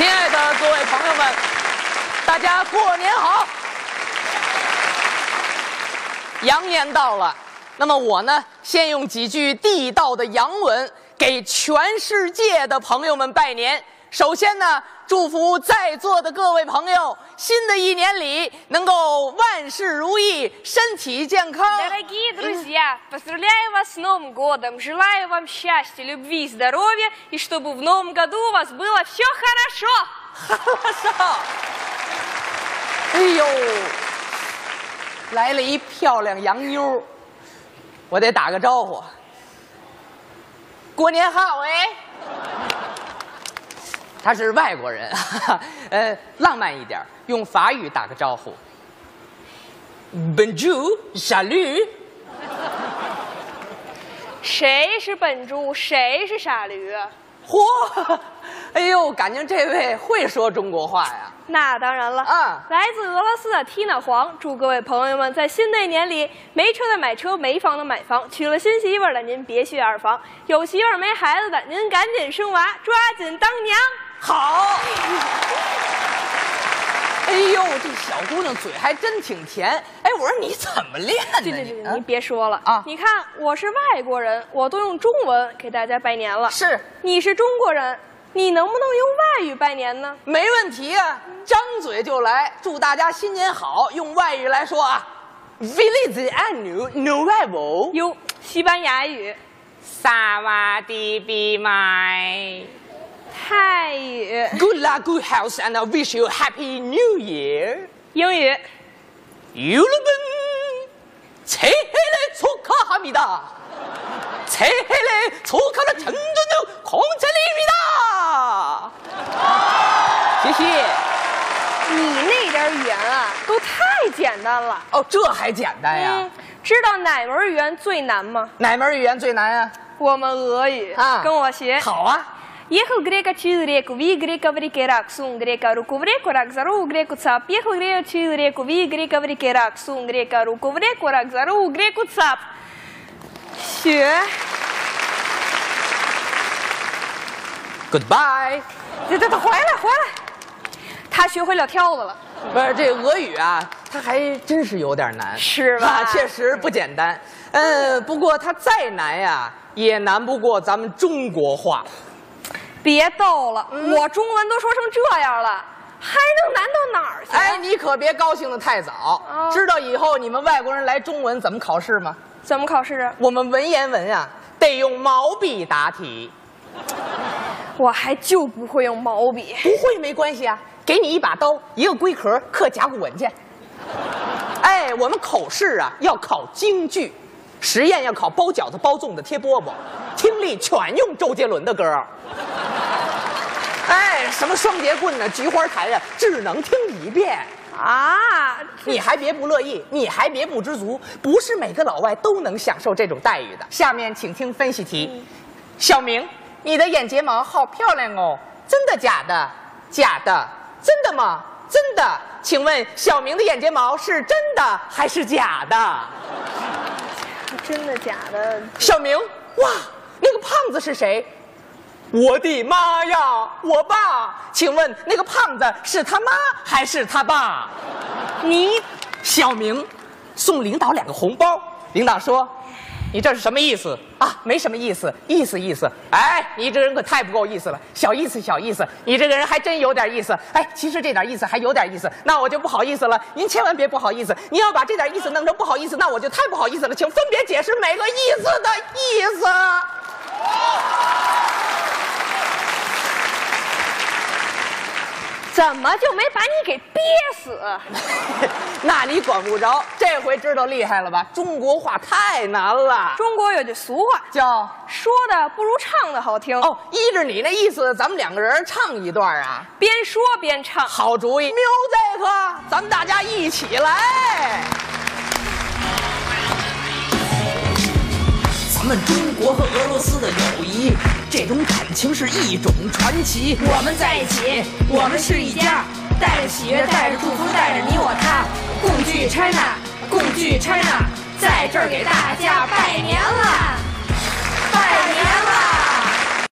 亲爱的各位朋友们，大家过年好！羊年到了，那么我呢，先用几句地道的洋文给全世界的朋友们拜年。首先呢，祝福在座的各位朋友，新的一年里能够万事如意，身体健康。 Дорогие друзья, поздравляю вас с Новым годом! Желаю вам счастья, любви, здоровья и чтобы в Новом году у вас было все хорошо! 上，哎呦，来了一漂亮洋妞儿我得打个招呼。过年好哎！ 他是外国人，哈哈，呃，浪漫一点儿，用法语打个招呼。Bonjour, salut。谁是本猪，谁是傻驴啊？嚯，哎呦，感情这位会说中国话呀？那当然了，啊来自俄罗斯的 Tina 黄，祝各位朋友们在新的一年里，没车的买车，没房的买房，娶了新媳妇儿的您别去二房，有媳妇儿没孩子的您赶紧生娃，抓紧当娘。好。哎呦，这小姑娘嘴还真挺甜。哎，我说你怎么练的？对对对，你你别说了啊你看我是外国人，我都用中文给大家拜年了。是你是中国人，你能不能用外语拜年呢？没问题啊，张嘴就来，祝大家新年好。用外语来说啊，Feliz Ano Novo，哟，西班牙语、萨瓦迪比麦泰语、 ，Good luck, good health, and I wish you a happy New Year。英语、 여러분 새해를 축하합니다. 새해를 축하하는 전전주 공찬입니다. 谢谢。你那点语言啊，都太简单了。哦，这还简单呀？嗯，知道哪门语言最难吗？哪门语言最难啊？我们俄语。啊跟我学。好啊， Ехал грека чил греку, вигрека врикерак, сун грека рукуврикерак, зару греку цап. Ехал грека чил греку, вигрека врикерак, сун грека рукуврикерак, зару греку цап. Все. Goodbye. 这这他回来回来，他学会了跳子了。不是这俄语啊，他还真是有点难。是吧？确实不简单。嗯，不过他再难呀，也难不过咱们中国话。别逗了，我中文都说成这样了，还能难到哪儿去？哎，你可别高兴的太早。哦知道以后你们外国人来中文怎么考试吗？怎么考试啊？我们文言文啊，得用毛笔答题。我还就不会用毛笔。不会没关系啊，给你一把刀，一个龟壳，刻甲骨文去。哎，我们口试啊要考京剧，实验要考包饺子、包粽子、贴饽饽，听力全用周杰伦的歌。哎，什么双节棍呢、菊花台啊，只能听一遍。啊，你还别不乐意，你还别不知足，不是每个老外都能享受这种待遇的。下面请听分析题，小明，你的眼睫毛好漂亮哦，真的假的？假的？真的吗？真的。请问小明的眼睫毛是真的还是假的？真的假的？小明，哇，那个胖子是谁？我的妈呀，我爸！请问那个胖子是他妈还是他爸？你小明送领导两个红包，领导说：“你这是什么意思啊？没什么意思，意思意思。哎，你这人可太不够意思了，小意思小意思。你这个人还真有点意思。哎，其实这点意思还有点意思，那我就不好意思了。您千万别不好意思，您要把这点意思弄成不好意思，那我就太不好意思了。请分别解释每个意思的意思。”怎么就没把你给憋死？那你管不着，这回知道厉害了吧？中国话太难了，中国有句俗话，叫说的不如唱的好听。哦，依着你那意思，咱们两个人唱一段啊。边说边唱。好主意，music，咱们大家一起来。咱们中国和俄罗斯的友谊，这种感情是一种传奇。我们在一起，我们是一家，带着喜悦，带着祝福，带着你我他，共聚 China，共聚 China，在这儿给大家拜年了。